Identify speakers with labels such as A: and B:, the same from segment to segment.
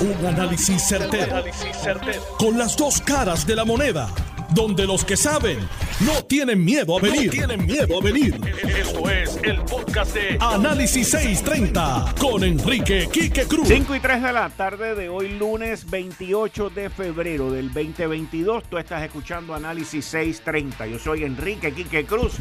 A: Un análisis certero, Con las dos caras de la moneda. Donde los que saben no tienen miedo a venir. tienen miedo a venir. Esto es el podcast de Análisis 630 con Enrique Quique Cruz.
B: 5 y 3 de la tarde de hoy, lunes 28 de febrero del 2022. Tú estás escuchando Análisis 630. Yo soy Enrique Quique Cruz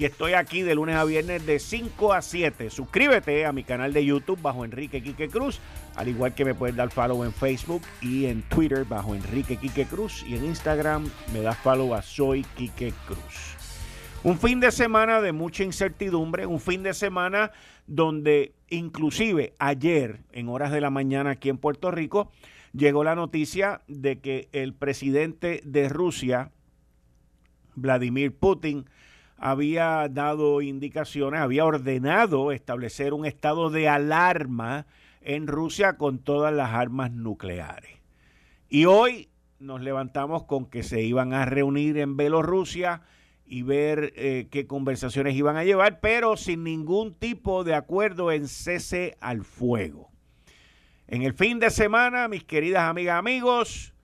B: y estoy aquí de lunes a viernes de 5 a 7. Suscríbete a mi canal de YouTube bajo Enrique Quique Cruz, al igual que me puedes dar follow en Facebook y en Twitter bajo Enrique Quique Cruz y en Instagram me das follow a Soy Quique Cruz. Un fin de semana de mucha incertidumbre, un fin de semana donde inclusive ayer en horas de la mañana aquí en Puerto Rico llegó la noticia de que el presidente de Rusia, Vladimir Putin, había dado indicaciones, había ordenado establecer un estado de alarma en Rusia con todas las armas nucleares. Y hoy nos levantamos con que se iban a reunir en Bielorrusia y ver eh, qué conversaciones iban a llevar, pero sin ningún tipo de acuerdo en cese al fuego. En el fin de semana, mis queridas amigas, amigos,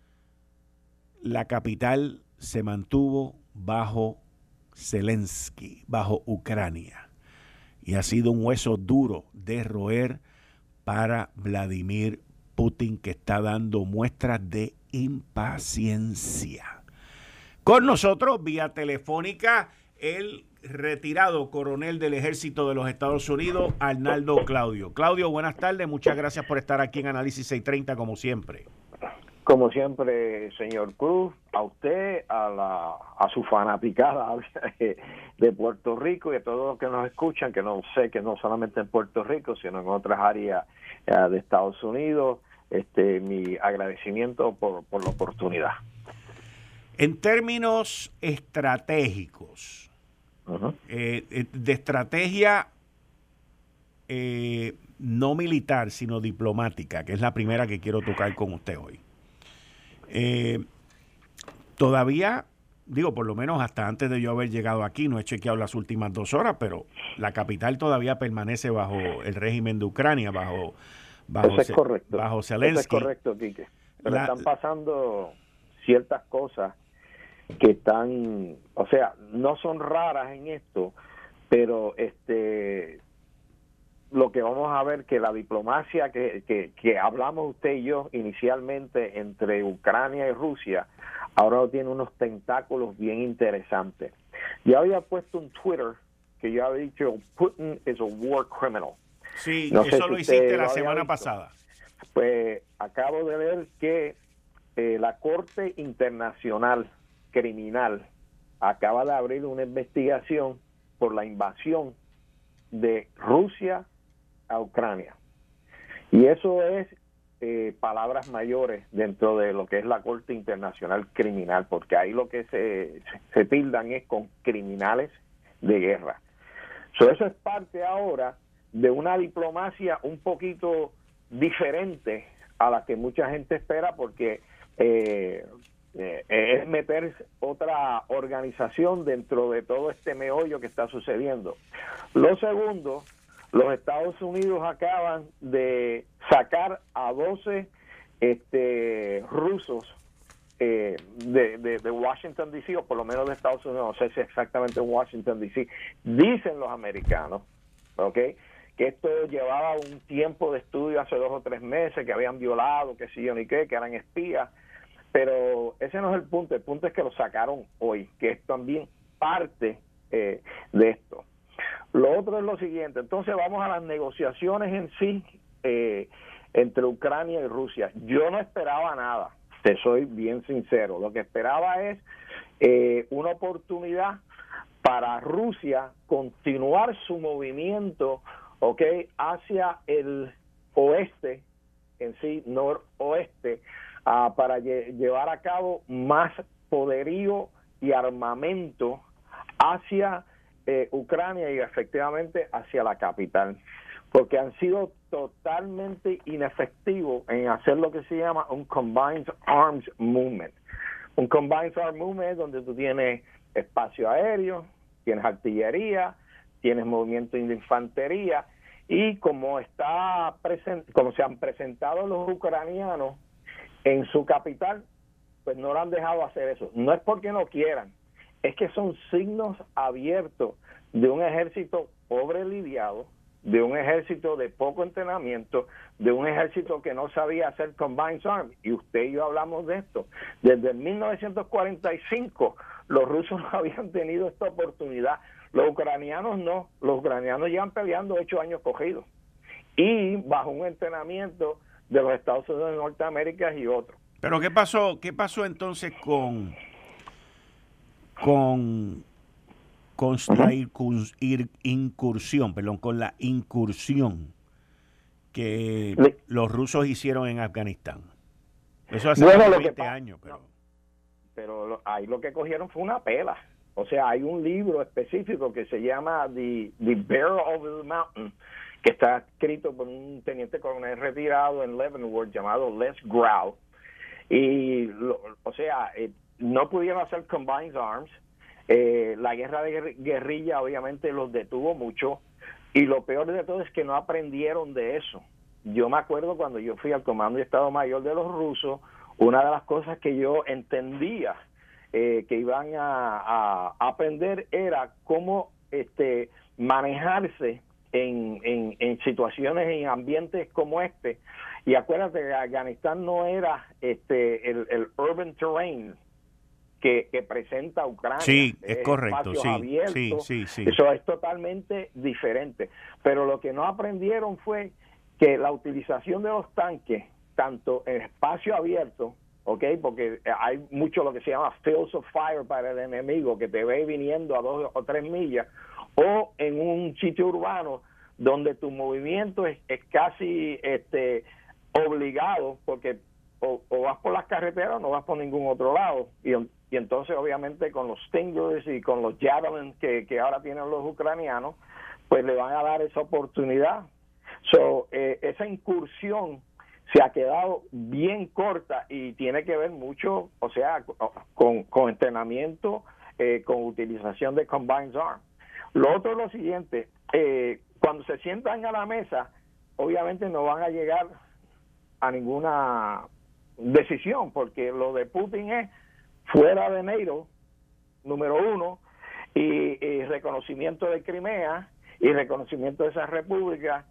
B: la capital se mantuvo bajo Zelensky bajo Ucrania. Y ha sido un hueso duro de roer para Vladimir Putin, que está dando muestras de impaciencia. Con nosotros, vía telefónica, el retirado coronel del ejército de los Estados Unidos, Arnaldo Claudio. Claudio, buenas tardes, muchas gracias por estar aquí en Análisis 630 como siempre.
C: Como siempre, señor Cruz, a usted, a, la, a su fanaticada de Puerto Rico y a todos los que nos escuchan, que no sé que no solamente en Puerto Rico, sino en otras áreas eh, de Estados Unidos, este, mi agradecimiento por, la oportunidad.
B: En términos estratégicos, eh, eh, de estrategia no militar, sino diplomática, que es la primera que quiero tocar con usted hoy. Eh, todavía, digo, por lo menos hasta antes de yo haber llegado aquí, no he chequeado las últimas dos horas, pero la capital todavía permanece bajo el régimen de Ucrania, bajo, bajo,
C: es correcto.
B: bajo Zelensky.
C: es correcto, Quique. Pero están pasando ciertas cosas que están, o sea, no son raras en esto, pero este lo que vamos a ver que la diplomacia que, que, hablamos usted y yo inicialmente entre Ucrania y Rusia ahora tiene unos tentáculos bien interesantes. Yo había puesto un Twitter que yo había dicho Putin is a war criminal.
B: Sí, eso lo hiciste la semana pasada.
C: Pues acabo de ver que eh, la Corte Internacional Criminal acaba de abrir una investigación por la invasión de Rusia a Ucrania. Y eso es eh, palabras mayores dentro de lo que es la Corte Internacional Criminal, porque ahí lo que se, se tildan es con criminales de guerra. eso es parte ahora de una diplomacia un poquito diferente a la que mucha gente espera, porque eh, eh, es meter otra organización dentro de todo este meollo que está sucediendo. Lo segundo los Estados Unidos acaban de sacar a 12 este, rusos eh, de, Washington DC, o por lo menos de Estados Unidos, no sé si exactamente en Washington DC, dicen los americanos, ¿ok? Que esto llevaba un tiempo de estudio hace dos o tres meses, que habían violado, que sí yo ni qué, que eran espías, pero ese no es el punto, el punto es que lo sacaron hoy, que es también parte eh, de esto. Lo otro es lo siguiente, entonces vamos a las negociaciones en sí eh, entre Ucrania y Rusia. Yo no esperaba nada, te soy bien sincero, lo que esperaba es eh, una oportunidad para Rusia continuar su movimiento ok hacia el oeste en sí noroeste uh, para llevar a cabo más poderío y armamento hacia eh, Ucrania y efectivamente hacia la capital, porque han sido totalmente inefectivos en hacer lo que se llama un Combined Arms Movement. Un Combined Arms Movement es donde tú tienes espacio aéreo, tienes artillería, tienes movimiento de infantería y como está como se han presentado los ucranianos en su capital, pues no lo han dejado hacer eso. No es porque no quieran, es que son signos abiertos de un ejército pobre lidiado, de un ejército de poco entrenamiento, de un ejército que no sabía hacer combined arms. Y usted y yo hablamos de esto. Desde 1945 los rusos no habían tenido esta oportunidad. Los ucranianos no. Los ucranianos llevan peleando ocho años cogidos. Y bajo un entrenamiento de los Estados Unidos de Norteamérica y otros.
B: Pero ¿qué pasó, qué pasó entonces con, con con la incursión, perdón, con la incursión que los rusos hicieron en Afganistán. Eso hace 20 años, pero...
C: Pero ahí lo que cogieron fue una pela. O sea, hay un libro específico que se llama The, the Bear of the Mountain, que está escrito por un teniente coronel retirado en Leavenworth llamado Les Grau. Y, o sea, eh, no pudieron hacer combined arms, eh, la guerra de guerrilla obviamente los detuvo mucho y lo peor de todo es que no aprendieron de eso. Yo me acuerdo cuando yo fui al Comando de Estado Mayor de los rusos, una de las cosas que yo entendía eh, que iban a, aprender era cómo este, manejarse en, en, situaciones, en ambientes como este. Y acuérdate que Afganistán no era este, el urban terrain, que, presenta Ucrania.
B: Sí, es, correcto, sí, sí, sí,
C: Eso es totalmente diferente. Pero lo que no aprendieron fue que la utilización de los tanques, tanto en espacio abierto, ¿ok? Porque hay mucho lo que se llama fields of fire para el enemigo, que te ve viniendo a dos o tres millas, o en un sitio urbano donde tu movimiento es, es casi este obligado, porque o, vas por las carreteras o no vas por ningún otro lado. Y, entonces, obviamente, con los Stingers y con los Javelin que, que ahora tienen los ucranianos, pues le van a dar esa oportunidad. So, eh, esa incursión se ha quedado bien corta y tiene que ver mucho, o sea, con, con entrenamiento, eh, con utilización de combined arms. Lo otro es lo siguiente, eh, cuando se sientan a la mesa, obviamente no van a llegar a ninguna decisión, porque lo de Putin es fuera de NATO, número uno, y, reconocimiento de Crimea y reconocimiento de esa república,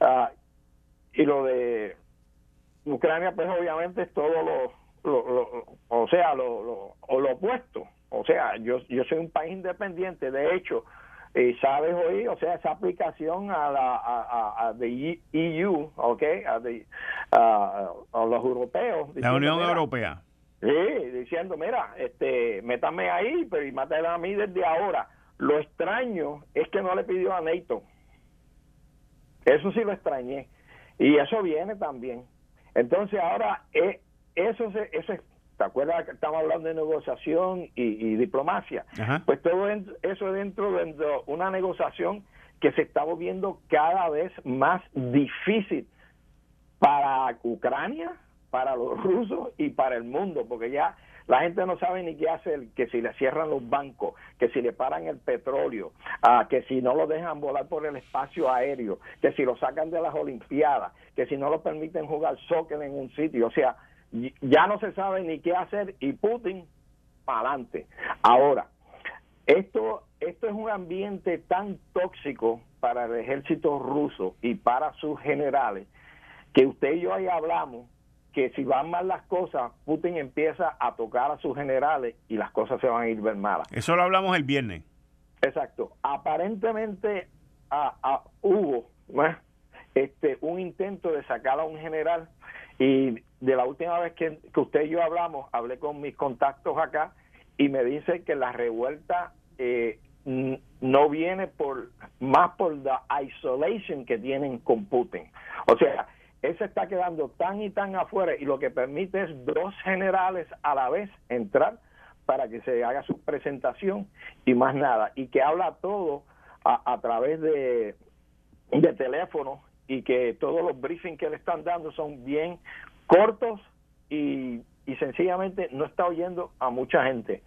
C: ah, y lo de Ucrania, pues obviamente es todo lo, o sea, lo, lo, lo opuesto. O sea, yo, yo soy un país independiente, de hecho, y sabes hoy, o sea, esa aplicación a la a, a, de EU, ¿ok? A, de, a, los europeos.
B: La Unión Europea.
C: Sí, diciendo, mira, este, métame ahí, pero y mátame a mí desde ahora. Lo extraño es que no le pidió a NATO. Eso sí lo extrañé. Y eso viene también. Entonces ahora, eh, eso, se, eso ¿Te acuerdas que estamos hablando de negociación y, diplomacia? Pues todo eso dentro de una negociación que se está volviendo cada vez más difícil para Ucrania, para los rusos y para el mundo, porque ya la gente no sabe ni qué hacer, que si le cierran los bancos, que si le paran el petróleo, ah, que si no lo dejan volar por el espacio aéreo, que si lo sacan de las Olimpiadas, que si no lo permiten jugar soccer en un sitio. O sea, ya no se sabe ni qué hacer y Putin para adelante. Ahora, esto, esto es un ambiente tan tóxico para el ejército ruso y para sus generales que usted y yo ahí hablamos que si van mal las cosas, Putin empieza a tocar a sus generales y las cosas se van a ir ver malas.
B: Eso lo hablamos el viernes.
C: Exacto. Aparentemente hubo este un intento de sacar a un general y de la última vez que, usted y yo hablamos, hablé con mis contactos acá y me dice que la revuelta eh, no viene por más por la isolation que tienen con Putin. O sea, él se está quedando tan y tan afuera y lo que permite es dos generales a la vez entrar para que se haga su presentación y más nada. Y que habla todo a, a través de, de teléfono y que todos los briefings que le están dando son bien cortos y, y sencillamente no está oyendo a mucha gente.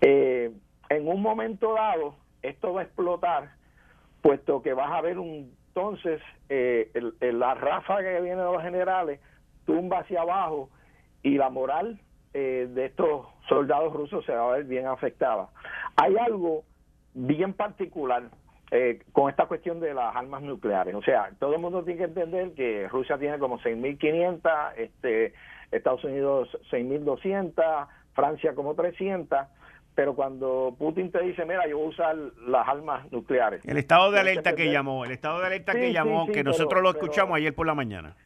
C: Eh, en un momento dado, esto va a explotar, puesto que vas a ver un entonces eh, la ráfaga que viene de los generales tumba hacia abajo y la moral eh, de estos soldados rusos se va a ver bien afectada. Hay algo bien particular eh, con esta cuestión de las armas nucleares. O sea, todo el mundo tiene que entender que Rusia tiene como 6.500, este, Estados Unidos 6.200, Francia como 300 pero cuando Putin te dice, mira, yo voy a usar las armas nucleares.
B: El estado de alerta que llamó, el estado de alerta que llamó, que nosotros lo escuchamos ayer por la mañana.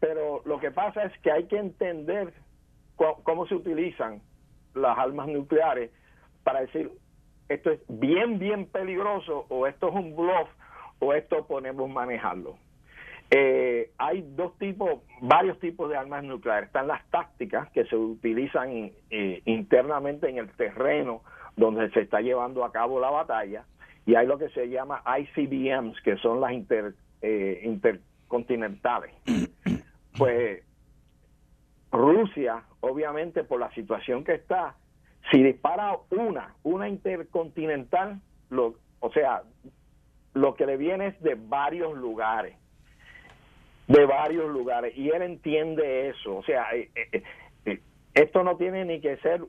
C: Pero lo que pasa es que hay que entender cómo se utilizan las armas nucleares para decir, esto es bien, bien peligroso o esto es un bluff o esto podemos manejarlo. Eh, hay dos tipos, varios tipos de armas nucleares. Están las tácticas que se utilizan eh, internamente en el terreno donde se está llevando a cabo la batalla y hay lo que se llama ICBMs, que son las eh, intercontinentales. Pues Rusia, obviamente por la situación que está, si dispara una, una intercontinental, lo, o sea, lo que le viene es de varios lugares, de varios lugares, y él entiende eso, o sea, eh, eh, eh, esto no tiene ni que ser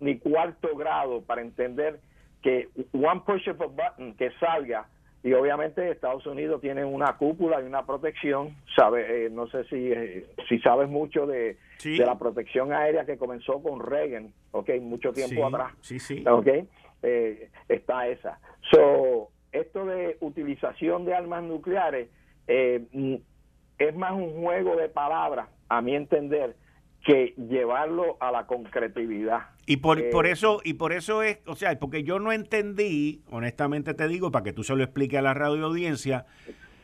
C: ni cuarto grado para entender que one push of a button que salga y obviamente Estados Unidos tiene una cúpula y una protección sabe no sé si si sabes mucho de de la protección aérea que comenzó con Reagan, ok, mucho tiempo atrás.
B: Sí, sí.
C: Ok, eh, está esa. So, esto de utilización de armas nucleares eh, es más un juego de palabras, a mi entender, que llevarlo a la concretividad.
B: Y por, eh, por eso y por eso es, o sea, porque yo no entendí, honestamente te digo, para que tú se lo expliques a la radio audiencia,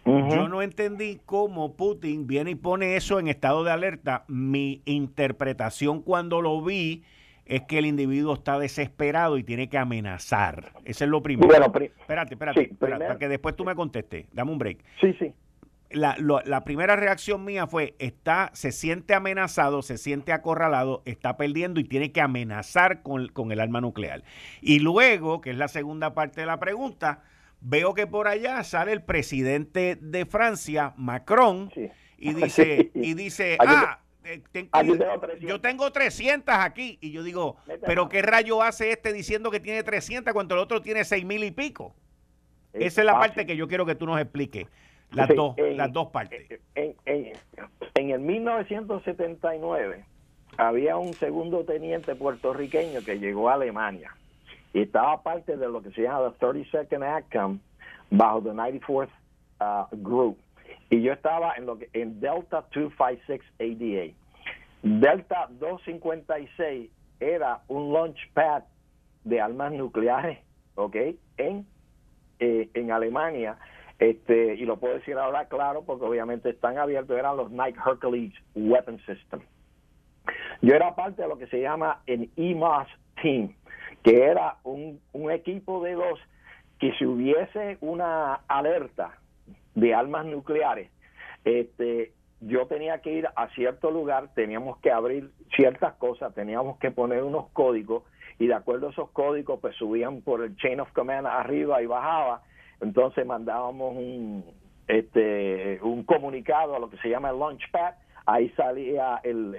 B: yo no entendí cómo Putin viene y pone eso en estado de alerta. Mi interpretación cuando lo vi es que el individuo está desesperado y tiene que amenazar. Eso es lo primero. espérate, espérate, para que después tú me contestes. Dame un break.
C: Sí, sí.
B: La, la, primera reacción mía fue, está, se siente amenazado, se siente acorralado, está perdiendo y tiene que amenazar con, con el arma nuclear. Y luego, que es la segunda parte de la pregunta, veo que por allá sale el presidente de Francia, Macron, y dice, y dice, ah, eh, yo tengo 300 aquí. Y yo digo, pero ¿qué rayo hace este diciendo que tiene 300 cuando el otro tiene 6 mil y pico? Esa es la parte que yo quiero que tú nos expliques. Las, dos, las dos partes.
C: En, en el 1979 había un segundo teniente puertorriqueño que llegó a Alemania y estaba parte de lo que se llama the 32nd ACCAM bajo the 94th uh, Group. Y yo estaba en lo que en Delta 256 ADA. Delta 256 era un launch pad de armas nucleares, ¿ok? En, eh, en Alemania. Este, y lo puedo decir ahora claro porque obviamente están abiertos, eran los Night Hercules Weapon System. Yo era parte de lo que se llama el EMOS Team que era un, un equipo de dos que si hubiese una alerta de armas nucleares, este, yo tenía que ir a cierto lugar, teníamos que abrir ciertas cosas, teníamos que poner unos códigos y de acuerdo a esos códigos pues subían por el chain of command arriba y bajaba, entonces mandábamos un este un comunicado a lo que se llama el launchpad, ahí salía el,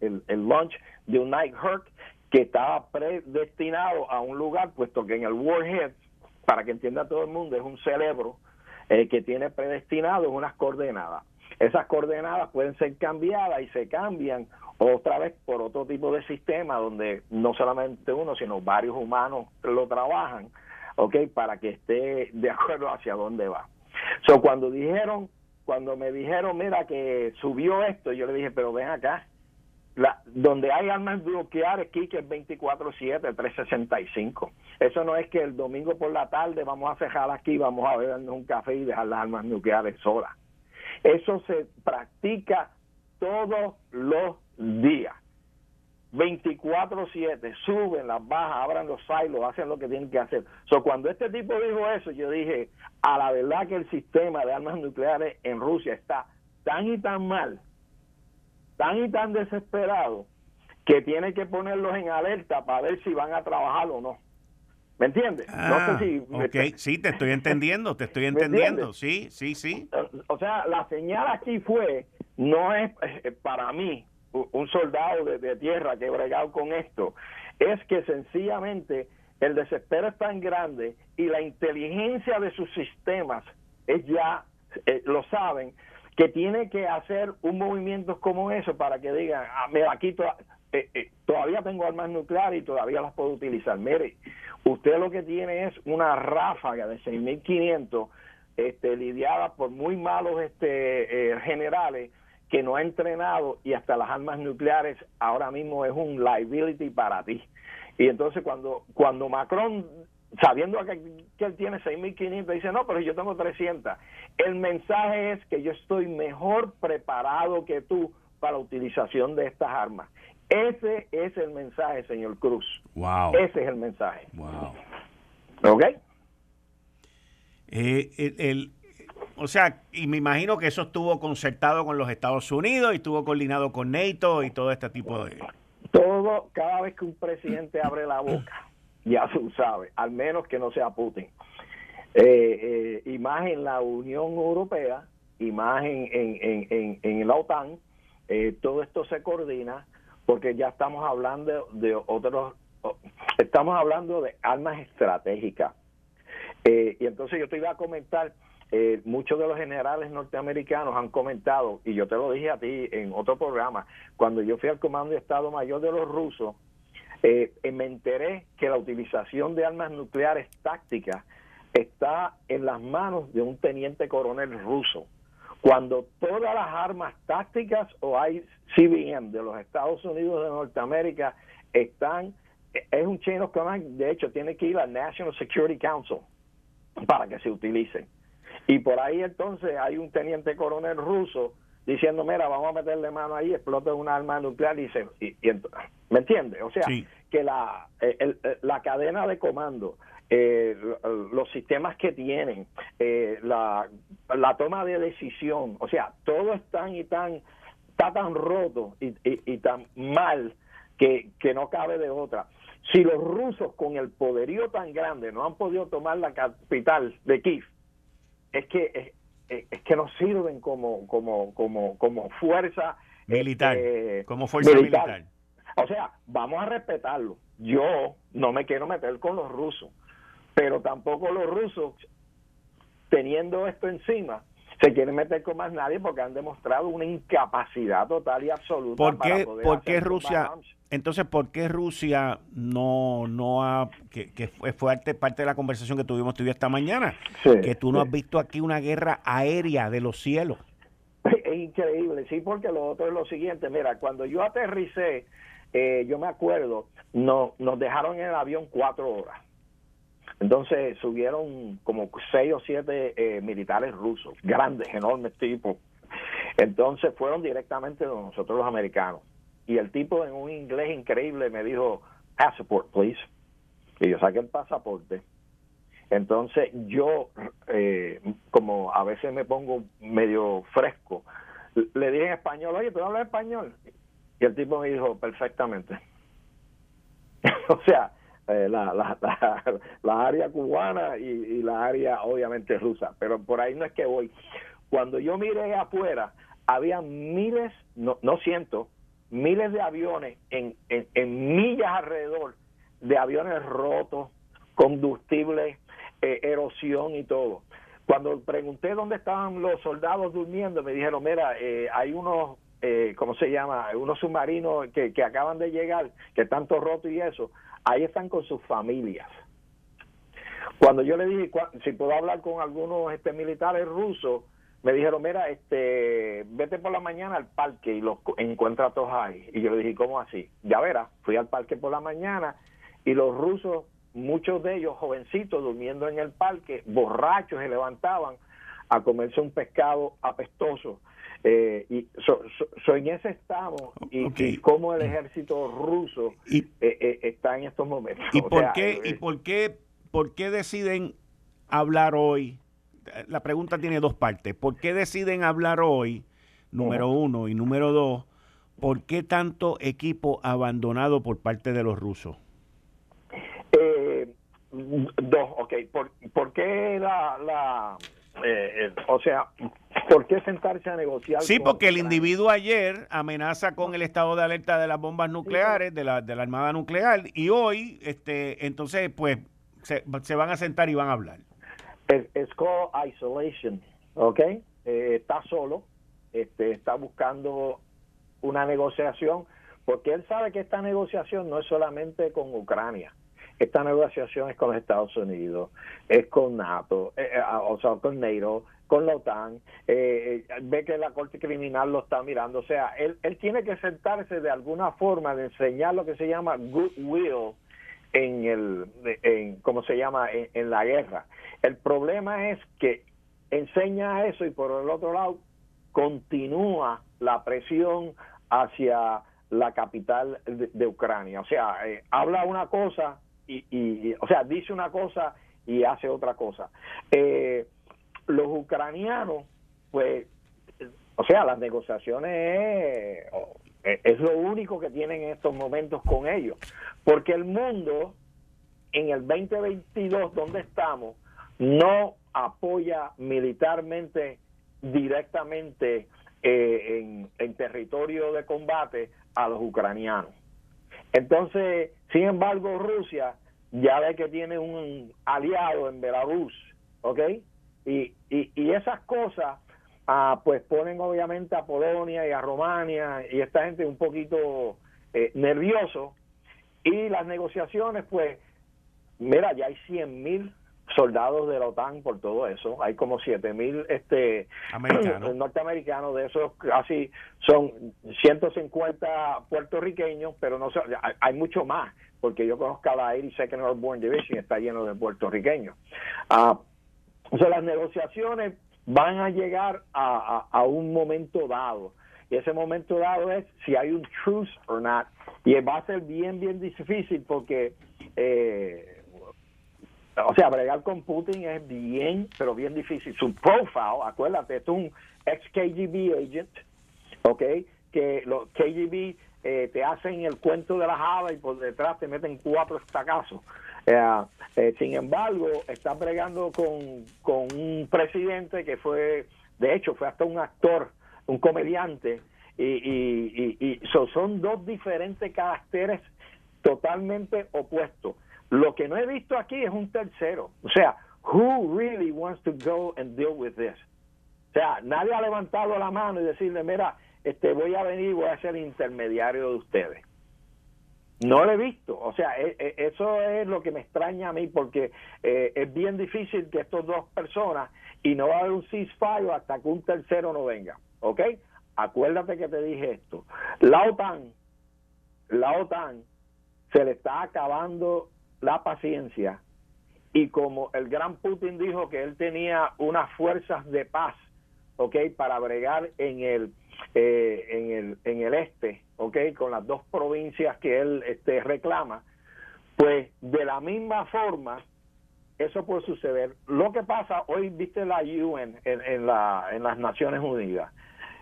C: el, el, launch de un Night Herc que estaba predestinado a un lugar, puesto que en el Warhead, para que entienda todo el mundo, es un cerebro eh, que tiene predestinado unas coordenadas. Esas coordenadas pueden ser cambiadas y se cambian otra vez por otro tipo de sistema donde no solamente uno, sino varios humanos lo trabajan, ¿ok? Para que esté de acuerdo hacia dónde va. So, cuando dijeron, cuando me dijeron, mira, que subió esto, yo le dije, pero ven acá, la, donde hay armas nucleares, que es 24-7, 365. Eso no es que el domingo por la tarde vamos a cejar aquí, vamos a bebernos un café y dejar las armas nucleares solas. Eso se practica todos los días. 24-7, suben las bajas, abran los silos, hacen lo que tienen que hacer. So, cuando este tipo dijo eso, yo dije, a la verdad que el sistema de armas nucleares en Rusia está tan y tan mal tan y tan desesperado que tiene que ponerlos en alerta para ver si van a trabajar o no. ¿Me entiendes?
B: no sé ah, si sí, te estoy entendiendo, te estoy entendiendo, sí, sí, sí.
C: O sea, la señal aquí fue, no es eh, para mí, un soldado de, tierra que he bregado con esto, es que sencillamente el desespero es tan grande y la inteligencia de sus sistemas es ya, eh, lo saben, que tiene que hacer un movimiento como eso para que digan, ah, me aquí eh, eh, todavía tengo armas nucleares y todavía las puedo utilizar. Mire, usted lo que tiene es una ráfaga de 6.500 este, lidiada por muy malos este, generales que no ha entrenado y hasta las armas nucleares ahora mismo es un liability para ti. Y entonces cuando, cuando Macron, sabiendo que, que él tiene 6.500, dice, no, pero yo tengo 300, el mensaje es que yo estoy mejor preparado que tú para la utilización de estas armas. Ese es el mensaje, señor Cruz.
B: Wow.
C: Ese es el mensaje.
B: Wow.
C: ¿Ok?
B: Eh, el, o sea, y me imagino que eso estuvo concertado con los Estados Unidos y estuvo coordinado con NATO y todo este tipo de...
C: Todo, cada vez que un presidente abre la boca, ya se sabe, al menos que no sea Putin. Eh, y más en la Unión Europea, y más en, en, en, en la OTAN, eh, todo esto se coordina porque ya estamos hablando de otros, estamos hablando de armas estratégicas. Eh, y entonces yo te iba a comentar, eh, muchos de los generales norteamericanos han comentado, y yo te lo dije a ti en otro programa, cuando yo fui al Comando de Estado Mayor de los rusos, eh, me enteré que la utilización de armas nucleares tácticas está en las manos de un teniente coronel ruso cuando todas las armas tácticas o hay CBM de los Estados Unidos de Norteamérica están, es un chino que de hecho tiene que ir al National Security Council para que se utilicen. Y por ahí entonces hay un teniente coronel ruso diciendo, mira, vamos a meterle mano ahí, explota un arma nuclear y se... Y, ¿Me entiende? O sea, que la, eh, la cadena de comando eh, los sistemas que tienen, eh, la, la toma de decisión, o sea, todo es tan y tan, está tan roto y, y, tan mal que, que no cabe de otra. Si los rusos con el poderío tan grande no han podido tomar la capital de Kiev, es que es, es que no sirven como como como como fuerza
B: militar, este, como fuerza militar.
C: O sea, vamos a respetarlo. Yo no me quiero meter con los rusos, pero tampoco los rusos, teniendo esto encima, se quieren meter con más nadie porque han demostrado una incapacidad total y absoluta.
B: ¿Por qué, para ¿por qué Rusia? Entonces, ¿por qué Rusia no, no ha, que, que fue, parte, parte de la conversación que tuvimos tú esta mañana, que tú no has visto aquí una guerra aérea de los cielos?
C: Es increíble, sí, porque lo otro es lo siguiente, mira, cuando yo aterricé, eh, yo me acuerdo, no, nos dejaron en el avión cuatro horas entonces subieron como seis o siete eh, militares rusos, grandes, enormes tipos. Entonces fueron directamente nosotros los americanos. Y el tipo en un inglés increíble me dijo, passport, please. Y yo saqué el pasaporte. Entonces yo, eh, como a veces me pongo medio fresco, le dije en español, oye, ¿tú hablas español? Y el tipo me dijo, perfectamente. o sea, eh, la, la, la, área cubana y, la área obviamente rusa, pero por ahí no es que voy. Cuando yo miré afuera, había miles, no, no cientos, miles de aviones en, en, millas alrededor, de aviones rotos, combustibles, eh, erosión y todo. Cuando pregunté dónde estaban los soldados durmiendo, me dijeron, mira, eh, hay unos, eh, ¿cómo se llama? Unos submarinos que, que acaban de llegar, que están todos rotos y eso ahí están con sus familias. Cuando yo le dije si puedo hablar con algunos este, militares rusos, me dijeron, mira, este, vete por la mañana al parque y los encuentra todos ahí. Y yo le dije, ¿cómo así? Ya verás, fui al parque por la mañana y los rusos, muchos de ellos jovencitos, durmiendo en el parque, borrachos, se levantaban a comerse un pescado apestoso eh, y so, en ese estado y, cómo el ejército ruso eh, eh, está en estos momentos.
B: ¿Y por qué y por qué por qué deciden hablar hoy? La pregunta tiene dos partes. ¿Por qué deciden hablar hoy? Número uno y número dos. ¿Por qué tanto equipo abandonado por parte de los rusos?
C: Dos, ok. ¿Por, por qué la, la eh, o sea, ¿por qué sentarse a negociar?
B: Sí, porque el individuo ayer amenaza con el estado de alerta de las bombas nucleares, de la, de la Armada Nuclear, y hoy, este, entonces, pues, se, van a sentar y van a hablar.
C: Es, called isolation, ¿ok? Eh, está solo, este, está buscando una negociación, porque él sabe que esta negociación no es solamente con Ucrania, esta negociación es con los Estados Unidos, es con NATO, eh, eh, o sea, con NATO, con la OTAN, eh, ve que la Corte Criminal lo está mirando. O sea, él, él tiene que sentarse de alguna forma de enseñar lo que se llama goodwill en el, en, ¿cómo se llama?, en, la guerra. El problema es que enseña eso y por el otro lado continúa la presión hacia la capital de, Ucrania. O sea, habla una cosa y, o sea, dice una cosa y hace otra cosa. Eh, los ucranianos, pues, o sea, las negociaciones es, es lo único que tienen en estos momentos con ellos, porque el mundo en el 2022, donde estamos, no apoya militarmente directamente eh, en, en territorio de combate a los ucranianos. Entonces, sin embargo, Rusia ya ve que tiene un aliado en Belarus, ¿ok? Y, y, esas cosas, ah, pues ponen obviamente a Polonia y a Romania y esta gente un poquito eh, nervioso. Y las negociaciones, pues, mira, ya hay 100 mil soldados de la OTAN por todo eso. Hay como 7 mil este, norteamericanos, de esos casi son 150 puertorriqueños, pero no hay, hay mucho más, porque yo conozco a la 82nd Airborne Division, está lleno de puertorriqueños. Uh, o sea, las negociaciones van a llegar a, un momento dado. Y ese momento dado es si hay un truce o no. Y va a ser bien, bien difícil porque eh, o sea, bregar con Putin es bien, pero bien difícil. Su profile, acuérdate, es un ex KGB agent, ¿ok? Que los KGB eh, te hacen el cuento de la java y por detrás te meten cuatro estacazos. Eh, sin embargo, está bregando con, con un presidente que fue, de hecho, fue hasta un actor, un comediante, y, y son dos diferentes caracteres totalmente opuestos. Lo que no he visto aquí es un tercero. O sea, who really wants to go and deal with this? O sea, nadie ha levantado la mano y decirle, mira, este, voy a venir y voy a ser intermediario de ustedes. No lo he visto. O sea, e, e, eso es lo que me extraña a mí porque eh, es bien difícil que estos dos personas y no va a haber un ceasefire hasta que un tercero no venga. ¿Ok? Acuérdate que te dije esto. La OTAN, la OTAN se le está acabando la paciencia y como el gran Putin dijo que él tenía unas fuerzas de paz, ¿ok? Para bregar en el, eh, en el, en el este, ¿ok? Con las dos provincias que él este, reclama, pues de la misma forma eso puede suceder. Lo que pasa, hoy viste la UN en, en, la, en las Naciones Unidas.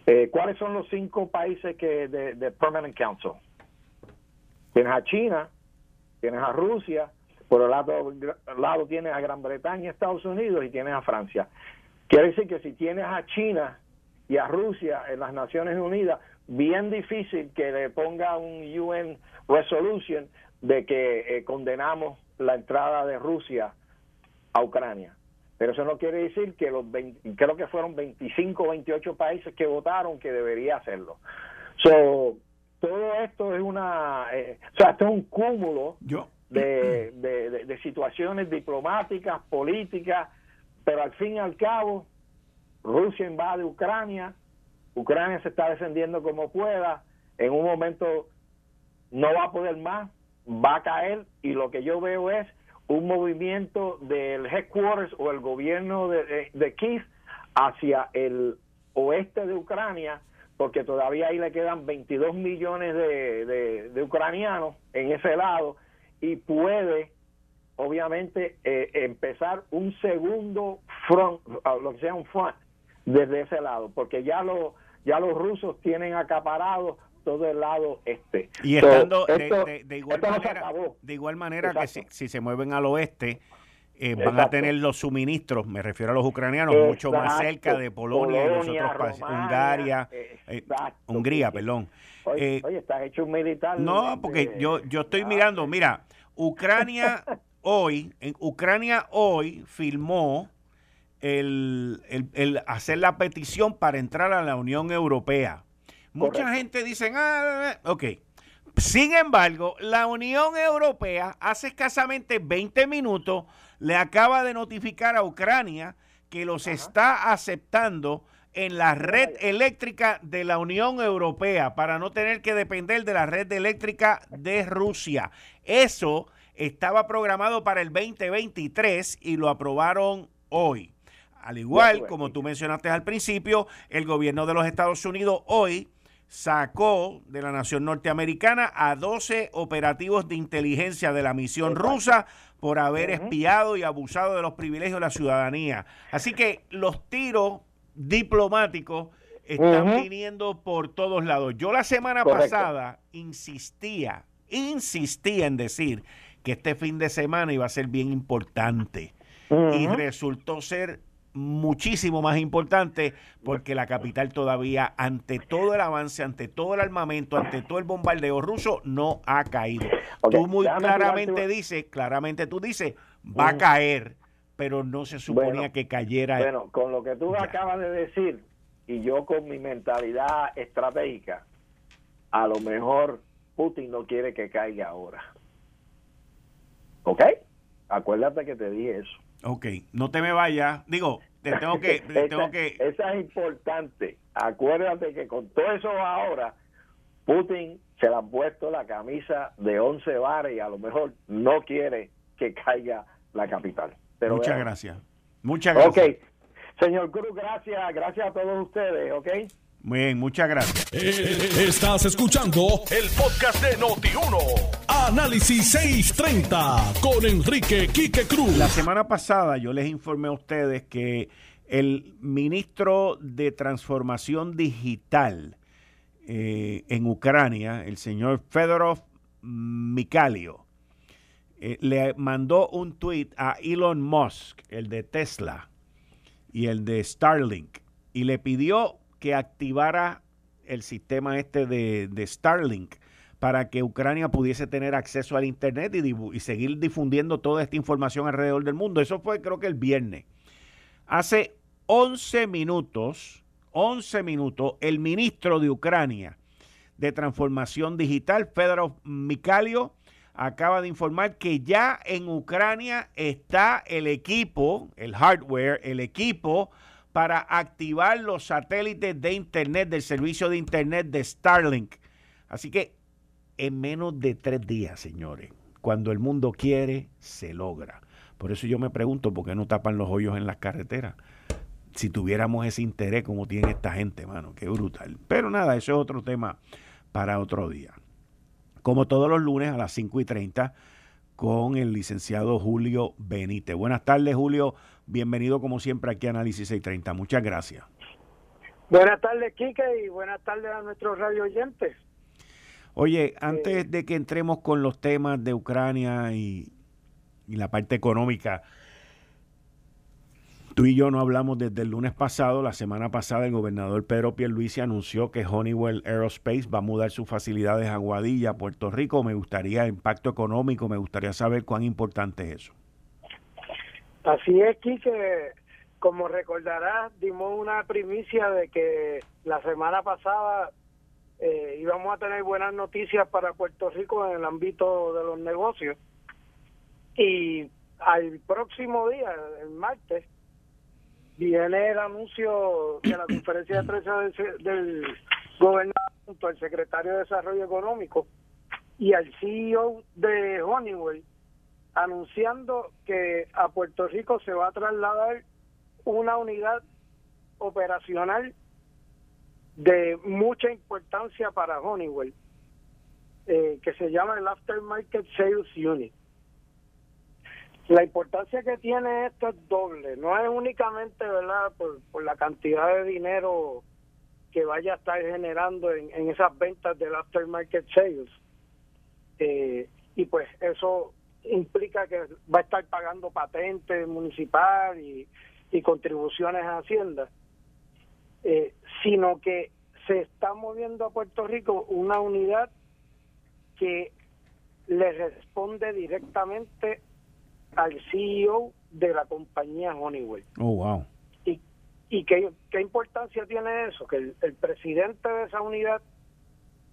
C: Eh, ¿Cuáles son los cinco países que de, Permanent Council? Tienes a China, tienes a Rusia, por el lado, lado tienes a Gran Bretaña, Estados Unidos y tienes a Francia. Quiere decir que si tienes a China y a Rusia en las Naciones Unidas, bien difícil que le ponga un UN resolution de que eh, condenamos la entrada de Rusia a Ucrania. Pero eso no quiere decir que los creo que fueron 25 o 28 países que votaron que debería hacerlo. So, todo esto es una, eh, o sea, esto es un cúmulo de, de, situaciones diplomáticas, políticas, pero al fin y al cabo, Rusia invade Ucrania, Ucrania se está defendiendo como pueda, en un momento no va a poder más, va a caer y lo que yo veo es un movimiento del headquarters o el gobierno de, de Kiev hacia el oeste de Ucrania porque todavía ahí le quedan 22 millones de, de, ucranianos en ese lado y puede obviamente eh, empezar un segundo front, lo que sea un front desde ese lado, porque ya lo, ya los rusos tienen acaparado todo el lado este.
B: Y estando de, igual manera, de igual manera que si, si, se mueven al oeste, eh, van a tener los suministros, me refiero a los ucranianos, mucho más cerca de Polonia, y los otros países, Hungría, eh, Hungría, perdón.
C: Oye, eh, estás hecho un militar.
B: No, porque yo, yo estoy ah, mirando, mira, Ucrania hoy, en Ucrania hoy filmó el, el, hacer la petición para entrar a la Unión Europea. Mucha gente dice, ah, ok. Sin embargo, la Unión Europea hace escasamente 20 minutos le acaba de notificar a Ucrania que los está aceptando en la red eléctrica de la Unión Europea para no tener que depender de la red eléctrica de Rusia. Eso estaba programado para el 2023 y lo aprobaron hoy. Al igual, como tú mencionaste al principio, el gobierno de los Estados Unidos hoy sacó de la nación norteamericana a 12 operativos de inteligencia de la misión rusa por haber espiado y abusado de los privilegios de la ciudadanía. Así que los tiros diplomáticos están viniendo por todos lados. Yo la semana pasada insistía, insistía en decir que este fin de semana iba a ser bien importante. Y resultó ser muchísimo más importante porque la capital todavía, ante todo el avance, ante todo el armamento, ante todo el bombardeo ruso, no ha caído. tú muy claramente dices, claramente tú dices, va a caer, pero no se suponía que cayera.
C: Bueno, con lo que tú acabas de decir, y yo con mi mentalidad estratégica, a lo mejor Putin no quiere que caiga ahora. ¿Ok? Acuérdate que te dije eso.
B: Ok, no te me vayas. Digo, te tengo que... tengo que...
C: Esa es importante. Acuérdate que con todo eso ahora, Putin se le ha puesto la camisa de 11 bares y a lo mejor no quiere que caiga la capital.
B: Pero Muchas gracias. Muchas gracias.
C: Ok. Señor Cruz, gracias. Gracias a todos ustedes, ¿ok?
B: Muy bien, muchas gracias.
A: Eh, estás escuchando el podcast de Noti1. Análisis 630 con Enrique Quique Cruz.
B: La semana pasada yo les informé a ustedes que el ministro de Transformación Digital eh, en Ucrania, el señor Fedorov Mikhailio, eh, le mandó un tweet a Elon Musk, el de Tesla y el de Starlink, y le pidió que activara el sistema este de, Starlink para que Ucrania pudiese tener acceso al Internet y, seguir difundiendo toda esta información alrededor del mundo. Eso fue creo que el viernes. Hace 11 minutos, 11 minutos, el ministro de Ucrania de Transformación Digital, Fedorov Mikhailio, acaba de informar que ya en Ucrania está el equipo, el hardware, el equipo para activar los satélites de Internet, del servicio de Internet de Starlink. Así que en menos de tres días, señores, cuando el mundo quiere, se logra. Por eso yo me pregunto por qué no tapan los hoyos en las carreteras. Si tuviéramos ese interés como tiene esta gente, mano, qué brutal. Pero nada, eso es otro tema para otro día. Como todos los lunes a las 5 y 30 con el licenciado Julio Benítez. Buenas tardes, Julio. Bienvenido como siempre aquí a Análisis 630. Muchas gracias.
D: Buenas tardes, Quique, y buenas tardes a nuestros radio oyentes.
B: Oye, antes de que entremos con los temas de Ucrania y, y la parte económica, Tú y yo no hablamos desde el lunes pasado. La semana pasada el gobernador Pedro Pierluisi anunció que Honeywell Aerospace va a mudar sus facilidades a Guadilla, Puerto Rico. Me gustaría impacto económico, me gustaría saber cuán importante es eso.
D: Así es, que Como recordarás, dimos una primicia de que la semana pasada eh, íbamos a tener buenas noticias para Puerto Rico en el ámbito de los negocios. Y al próximo día, el martes, viene el anuncio de la conferencia de prensa del, gobernador junto al secretario de Desarrollo Económico y al CEO de Honeywell anunciando que a Puerto Rico se va a trasladar una unidad operacional de mucha importancia para Honeywell, eh, que se llama el Aftermarket Sales Unit. La importancia que tiene esto es doble, no es únicamente verdad por, la cantidad de dinero que vaya a estar generando en, esas ventas del aftermarket sales. Eh, y pues eso implica que va a estar pagando patente municipal y, contribuciones a Hacienda, eh, sino que se está moviendo a Puerto Rico una unidad que le responde directamente al CEO de la compañía Honeywell.
B: Oh, wow.
D: ¿Y, y qué, importancia tiene eso? Que el, presidente de esa unidad,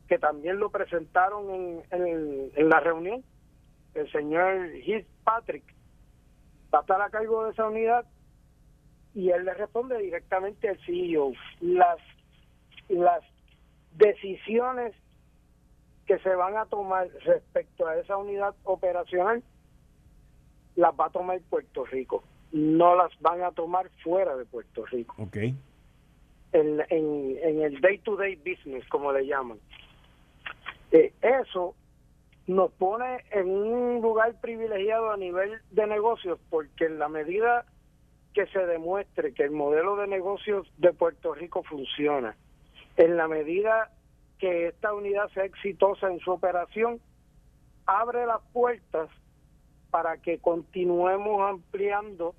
D: que también lo presentaron en, en, en la reunión, el señor Heath Patrick, va a estar a cargo de esa unidad y él le responde directamente al CEO. Las, las decisiones que se van a tomar respecto a esa unidad operacional las va a tomar Puerto Rico, no las van a tomar fuera de Puerto Rico.
B: Ok.
D: En, en, el day-to-day business, como le llaman. Eh, eso nos pone en un lugar privilegiado a nivel de negocios, porque en la medida que se demuestre que el modelo de negocios de Puerto Rico funciona, en la medida que esta unidad sea exitosa en su operación, abre las puertas para que continuemos ampliando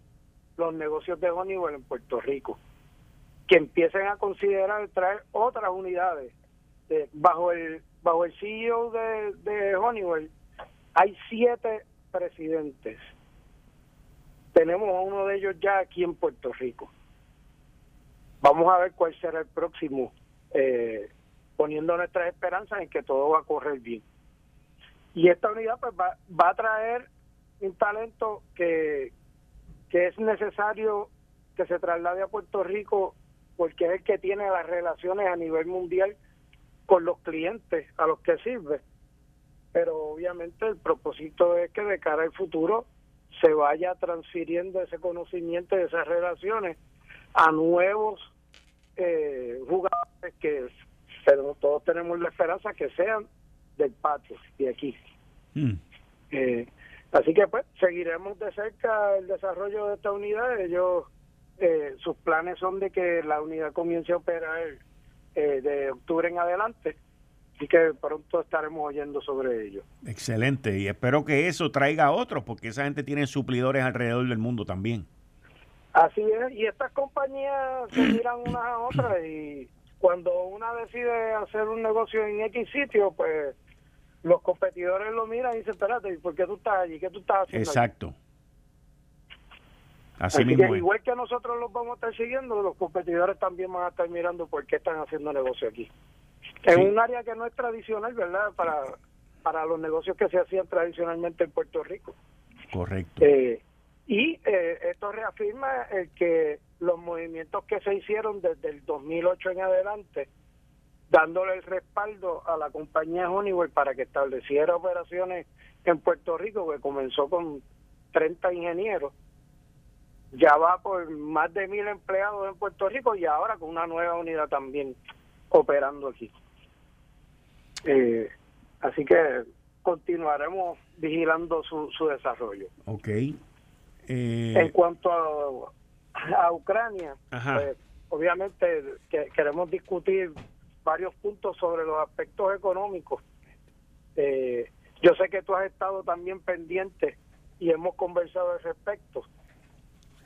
D: los negocios de Honeywell en Puerto Rico, que empiecen a considerar traer otras unidades. bajo el bajo el CEO de Honeywell hay siete presidentes. Tenemos a uno de ellos ya aquí en Puerto Rico. Vamos a ver cuál será el próximo, eh, poniendo nuestras esperanzas en que todo va a correr bien. Y esta unidad pues va, va a traer un talento que, que es necesario que se traslade a Puerto Rico porque es el que tiene las relaciones a nivel mundial con los clientes a los que sirve. Pero obviamente el propósito es que de cara al futuro se vaya transfiriendo ese conocimiento y esas relaciones a nuevos eh, jugadores que pero todos tenemos la esperanza que sean del patio de aquí. Mm. Eh, Así que pues seguiremos de cerca el desarrollo de esta unidad. Ellos, eh, sus planes son de que la unidad comience a operar eh, de octubre en adelante. Así que pronto estaremos oyendo sobre ello.
B: Excelente. Y espero que eso traiga a otros, porque esa gente tiene suplidores alrededor del mundo también.
D: Así es. Y estas compañías se miran unas a otras y cuando una decide hacer un negocio en X sitio, pues los competidores lo miran y dicen, espérate, ¿por qué tú estás allí? ¿Qué tú estás haciendo?
B: Exacto.
D: Así, mismo. igual que nosotros los vamos a estar siguiendo, los competidores también van a estar mirando por qué están haciendo negocio aquí. En un área que no es tradicional, ¿verdad? Para, para los negocios que se hacían tradicionalmente en Puerto Rico.
B: Correcto.
D: Eh, y eh, esto reafirma el que los movimientos que se hicieron desde el 2008 en adelante dándole el respaldo a la compañía Honeywell para que estableciera operaciones en Puerto Rico, que comenzó con 30 ingenieros, ya va por más de mil empleados en Puerto Rico y ahora con una nueva unidad también operando aquí. Eh, así que continuaremos vigilando su, su desarrollo.
B: Ok.
D: Eh, en cuanto a, a Ucrania, pues, obviamente que queremos discutir varios puntos sobre los aspectos económicos. Eh, yo sé que tú has estado también pendiente y hemos conversado al respecto.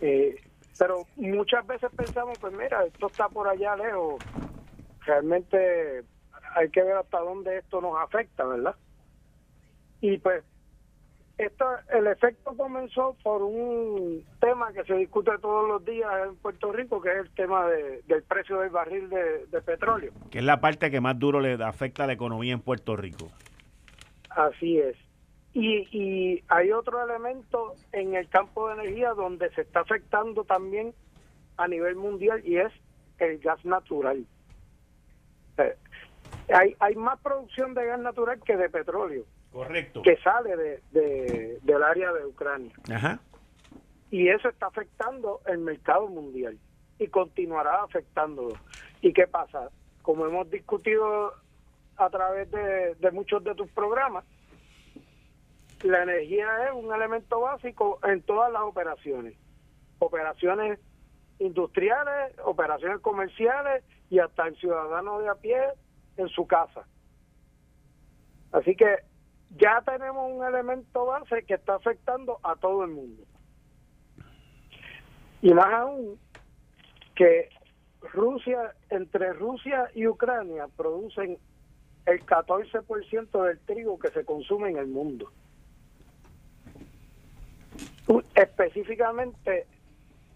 D: Eh, pero muchas veces pensamos, pues mira, esto está por allá lejos. Realmente hay que ver hasta dónde esto nos afecta, ¿verdad? Y pues esto, el efecto comenzó por un tema que se discute todos los días en Puerto Rico, que es el tema del precio del barril de, petróleo.
B: Que es la parte que más duro le afecta a la economía en Puerto Rico.
D: Así es. Y, y hay otro elemento en el campo de energía donde se está afectando también a nivel mundial y es el gas natural. Eh, hay, hay más producción de gas natural que de petróleo.
B: Correcto.
D: que sale de, del área de Ucrania.
B: Ajá.
D: Y eso está afectando el mercado mundial y continuará afectándolo. ¿Y qué pasa? Como hemos discutido a través de, de muchos de tus programas, la energía es un elemento básico en todas las operaciones. Operaciones industriales, operaciones comerciales y hasta el ciudadano de a pie en su casa. Así que ya tenemos un elemento base que está afectando a todo el mundo. Y más aún que Rusia, entre Rusia y Ucrania producen el 14% del trigo que se consume en el mundo. Específicamente,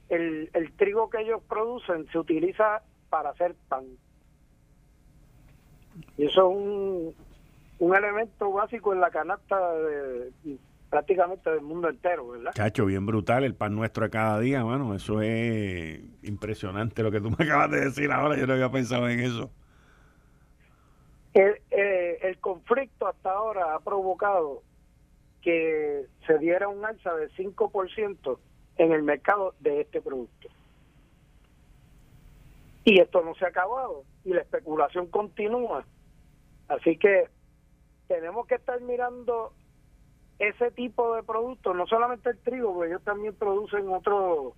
D: el, el trigo que ellos producen se utiliza para hacer pan. Y eso es un, un elemento básico en la canasta de, prácticamente del mundo entero, ¿verdad?
B: Chacho, bien brutal el pan nuestro de cada día, mano. Eso es impresionante lo que tú me acabas de decir ahora. Yo no había pensado en eso.
D: El, eh, el conflicto hasta ahora ha provocado que se diera un alza de 5% en el mercado de este producto. Y esto no se ha acabado y la especulación continúa. Así que tenemos que estar mirando ese tipo de productos, no solamente el trigo, porque ellos también producen otros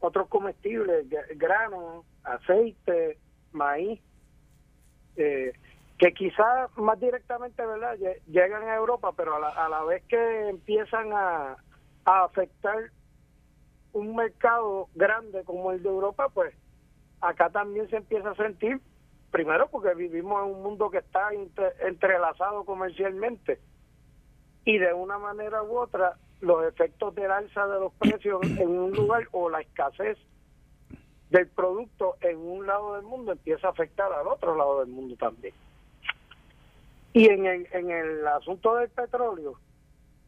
D: otros comestibles, granos, aceite, maíz, eh, que quizás más directamente verdad llegan a Europa, pero a la, a la vez que empiezan a, a afectar un mercado grande como el de Europa, pues acá también se empieza a sentir, primero porque vivimos en un mundo que está entrelazado comercialmente y de una manera u otra los efectos del alza de los precios en un lugar o la escasez del producto en un lado del mundo empieza a afectar al otro lado del mundo también. Y en el, en el asunto del petróleo,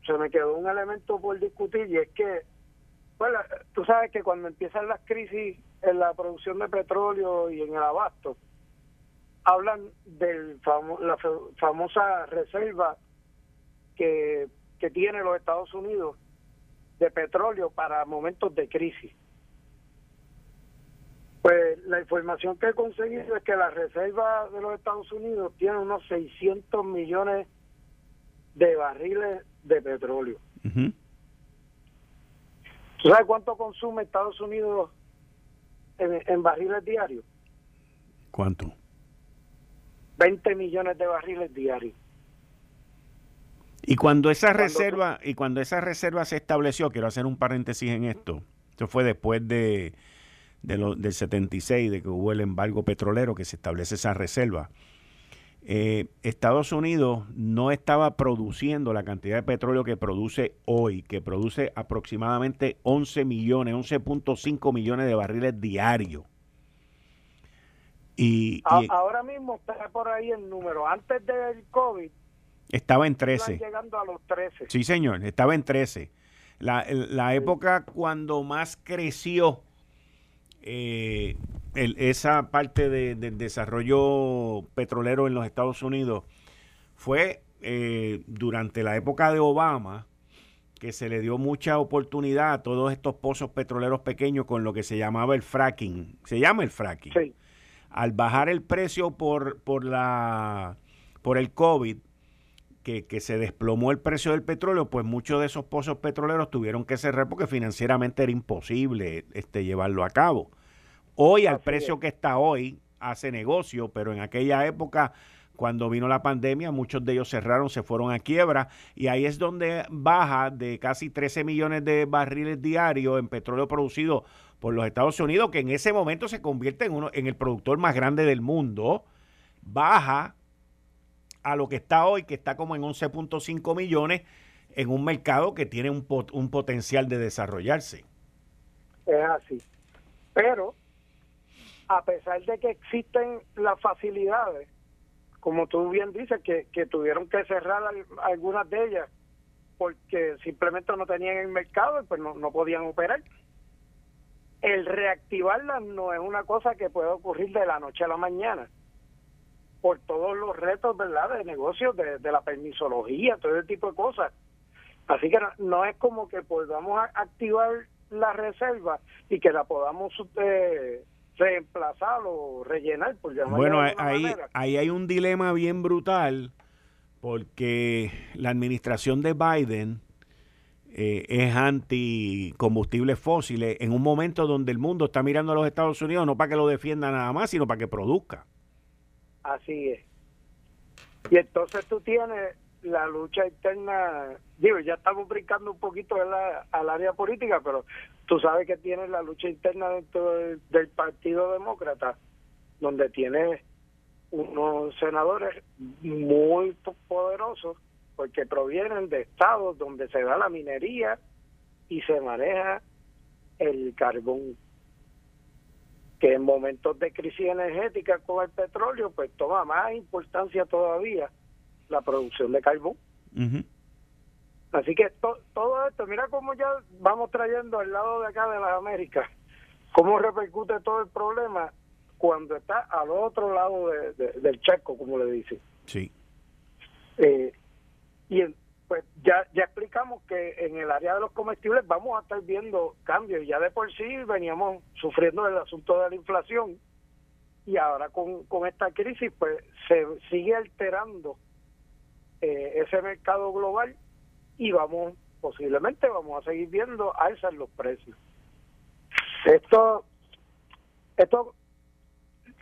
D: se me quedó un elemento por discutir y es que, bueno, tú sabes que cuando empiezan las crisis en la producción de petróleo y en el abasto, hablan de la famosa reserva que, que tiene los Estados Unidos de petróleo para momentos de crisis. Pues la información que he conseguido es que la reserva de los Estados Unidos tiene unos 600 millones de barriles de petróleo. ¿Tú sabes cuánto consume Estados Unidos en, en barriles diarios?
B: ¿Cuánto?
D: 20 millones de barriles diarios.
B: Y cuando esa reserva y cuando esa reserva se estableció, quiero hacer un paréntesis en esto. Esto fue después de, del 76, de que hubo el embargo petrolero, que se establece esa reserva. Eh, Estados Unidos no estaba produciendo la cantidad de petróleo que produce hoy, que produce aproximadamente 11 millones, 11.5 millones de barriles diarios.
D: Y, ahora mismo está por ahí el número. Antes del COVID,
B: estaba en 13.
D: llegando a los 13.
B: Sí, señor, estaba en 13. La, la época cuando más creció eh, esa parte del desarrollo petrolero en los Estados Unidos fue eh, durante la época de Obama, que se le dio mucha oportunidad a todos estos pozos petroleros pequeños con lo que se llamaba el fracking. Se llama el fracking. Sí. Al bajar el precio por, por, la, por el COVID, que, se desplomó el precio del petróleo, pues muchos de esos pozos petroleros tuvieron que cerrar porque financieramente era imposible este, llevarlo a cabo. Hoy, al precio que está hoy, hace negocio, pero en aquella época, cuando vino la pandemia, muchos de ellos cerraron, se fueron a quiebra, y ahí es donde baja de casi 13 millones de barriles diarios en petróleo producido por los Estados Unidos, que en ese momento se convierte en, uno, en el productor más grande del mundo, baja a lo que está hoy, que está como en 11.5 millones, en un mercado que tiene un, un potencial de desarrollarse.
D: Es así. Pero, a pesar de que existen las facilidades, como tú bien dices, que, que tuvieron que cerrar algunas de ellas porque simplemente no tenían el mercado y pues no, no podían operar. El reactivarlas no es una cosa que puede ocurrir de la noche a la mañana por todos los retos, ¿verdad?, de negocios, de, la permisología, todo ese tipo de cosas. Así que no, es como que podamos activar la reserva y que la podamos eh, reemplazar o rellenar, por llamarlo
B: Bueno, ahí, ahí hay un dilema bien brutal porque la administración de Biden eh, es anti combustibles fósiles en un momento donde el mundo está mirando a los Estados Unidos no para que lo defienda nada más, sino para que produzca.
D: Así es. Y entonces tú tienes la lucha interna, digo, ya estamos brincando un poquito al área política, pero tú sabes que tiene la lucha interna dentro del, Partido Demócrata, donde tiene unos senadores muy poderosos porque provienen de estados donde se da la minería y se maneja el carbón que en momentos de crisis energética con el petróleo, pues toma más importancia todavía la producción de carbón. Así que todo esto, mira cómo ya vamos trayendo al lado de acá de las Américas, cómo repercute todo el problema cuando está al otro lado del charco, como le dicen.
B: Sí.
D: Eh, y pues ya, ya explicamos que en el área de los comestibles vamos a estar viendo cambios. Ya de por sí veníamos sufriendo el asunto de la inflación y ahora con, con esta crisis pues se sigue alterando eh, ese mercado global y vamos posiblemente vamos a seguir viendo alzar los precios. Esto, esto,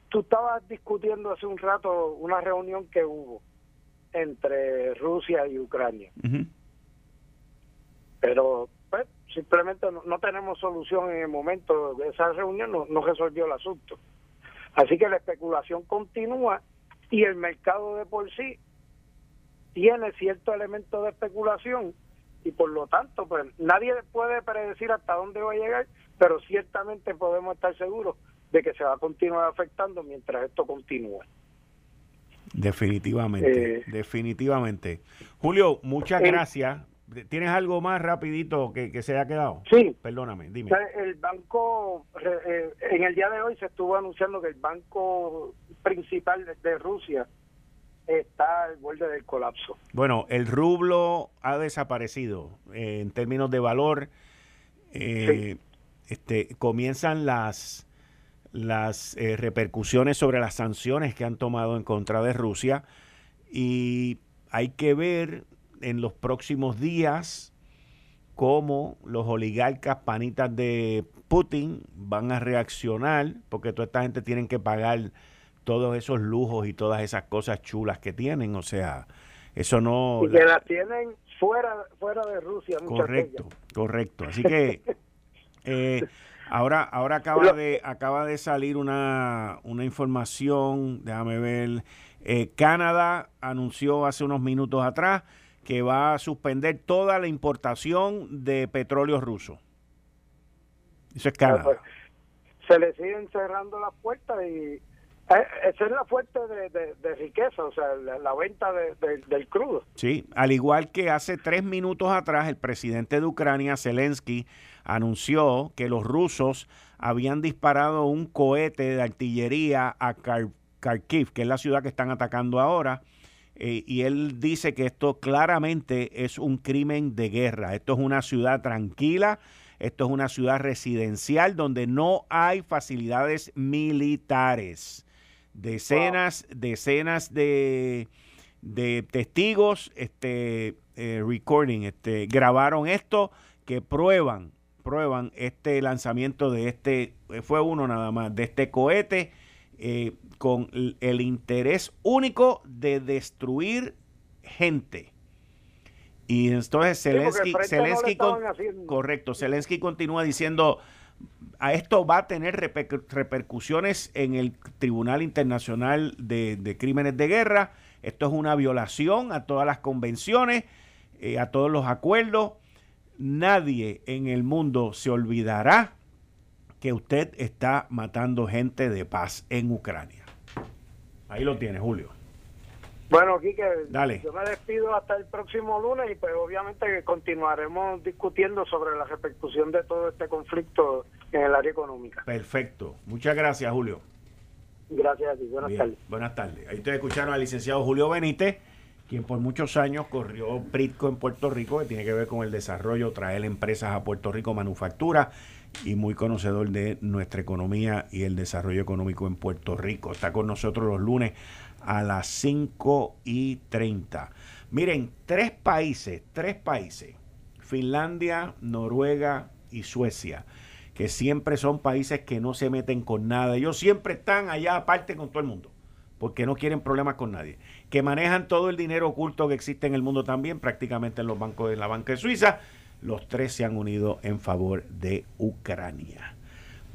D: tú estabas discutiendo hace un rato una reunión que hubo entre Rusia y Ucrania. Pero pues, simplemente no, tenemos solución en el momento esa reunión, no, no resolvió el asunto. Así que la especulación continúa y el mercado de por sí tiene cierto elemento de especulación y por lo tanto pues nadie puede predecir hasta dónde va a llegar, pero ciertamente podemos estar seguros de que se va a continuar afectando mientras esto continúe.
B: Definitivamente, eh, definitivamente. Julio, muchas gracias. ¿Tienes algo más rapidito que, que se haya quedado?
D: Sí.
B: Perdóname, dime.
D: El banco, eh, en el día de hoy se estuvo anunciando que el banco principal de, Rusia está al borde del colapso.
B: Bueno, el rublo ha desaparecido eh, en términos de valor. este, comienzan las las eh, repercusiones sobre las sanciones que han tomado en contra de Rusia y hay que ver en los próximos días cómo los oligarcas panitas de Putin van a reaccionar, porque toda esta gente tienen que pagar todos esos lujos y todas esas cosas chulas que tienen, o sea, eso no...
D: Y que las tienen fuera, fuera de Rusia.
B: Correcto, correcto. Así que eh, Ahora, ahora acaba de, acaba de salir una, información, déjame ver. Eh, Canadá anunció hace unos minutos atrás que va a suspender toda la importación de petróleo ruso. Eso es Canadá. Pues,
D: se le siguen cerrando las puertas y esa es la fuente de, riqueza, o sea, la, venta del crudo.
B: Sí, al igual que hace tres minutos atrás el presidente de Ucrania, Zelensky, anunció que los rusos habían disparado un cohete de artillería a Kharkiv, que es la ciudad que están atacando ahora. Eh, y él dice que esto claramente es un crimen de guerra. Esto es una ciudad tranquila, esto es una ciudad residencial donde no hay facilidades militares. Decenas, decenas de, testigos este, eh, recording, este, grabaron esto que prueban prueban este lanzamiento de este, fue uno nada más, de este cohete eh, con el interés único de destruir gente. Y entonces Zelensky, correcto, Zelensky continúa diciendo, a esto va a tener repercusiones en el Tribunal Internacional de, Crímenes de Guerra, esto es una violación a todas las convenciones, eh, a todos los acuerdos, nadie en el mundo se olvidará que usted está matando gente de paz en Ucrania. Ahí lo tiene, Julio.
D: Bueno, Quique, Dale. yo me despido hasta el próximo lunes y pues obviamente continuaremos discutiendo sobre la repercusión de todo este conflicto en el área económica.
B: Perfecto. Muchas gracias, Julio.
D: Gracias a ti. Buenas tardes.
B: Buenas tardes. Ahí ustedes escucharon al licenciado Julio Benítez quien por muchos años corrió Pritco en Puerto Rico, que tiene que ver con el desarrollo, traer empresas a Puerto Rico, manufactura, y muy conocedor de nuestra economía y el desarrollo económico en Puerto Rico. Está con nosotros los lunes a las 5 y 30. Miren, tres países, tres países, Finlandia, Noruega y Suecia, que siempre son países que no se meten con nada. Ellos siempre están allá aparte con todo el mundo porque no quieren problemas con nadie, que manejan todo el dinero oculto que existe en el mundo también, prácticamente en los bancos de la banca de Suiza, los tres se han unido en favor de Ucrania.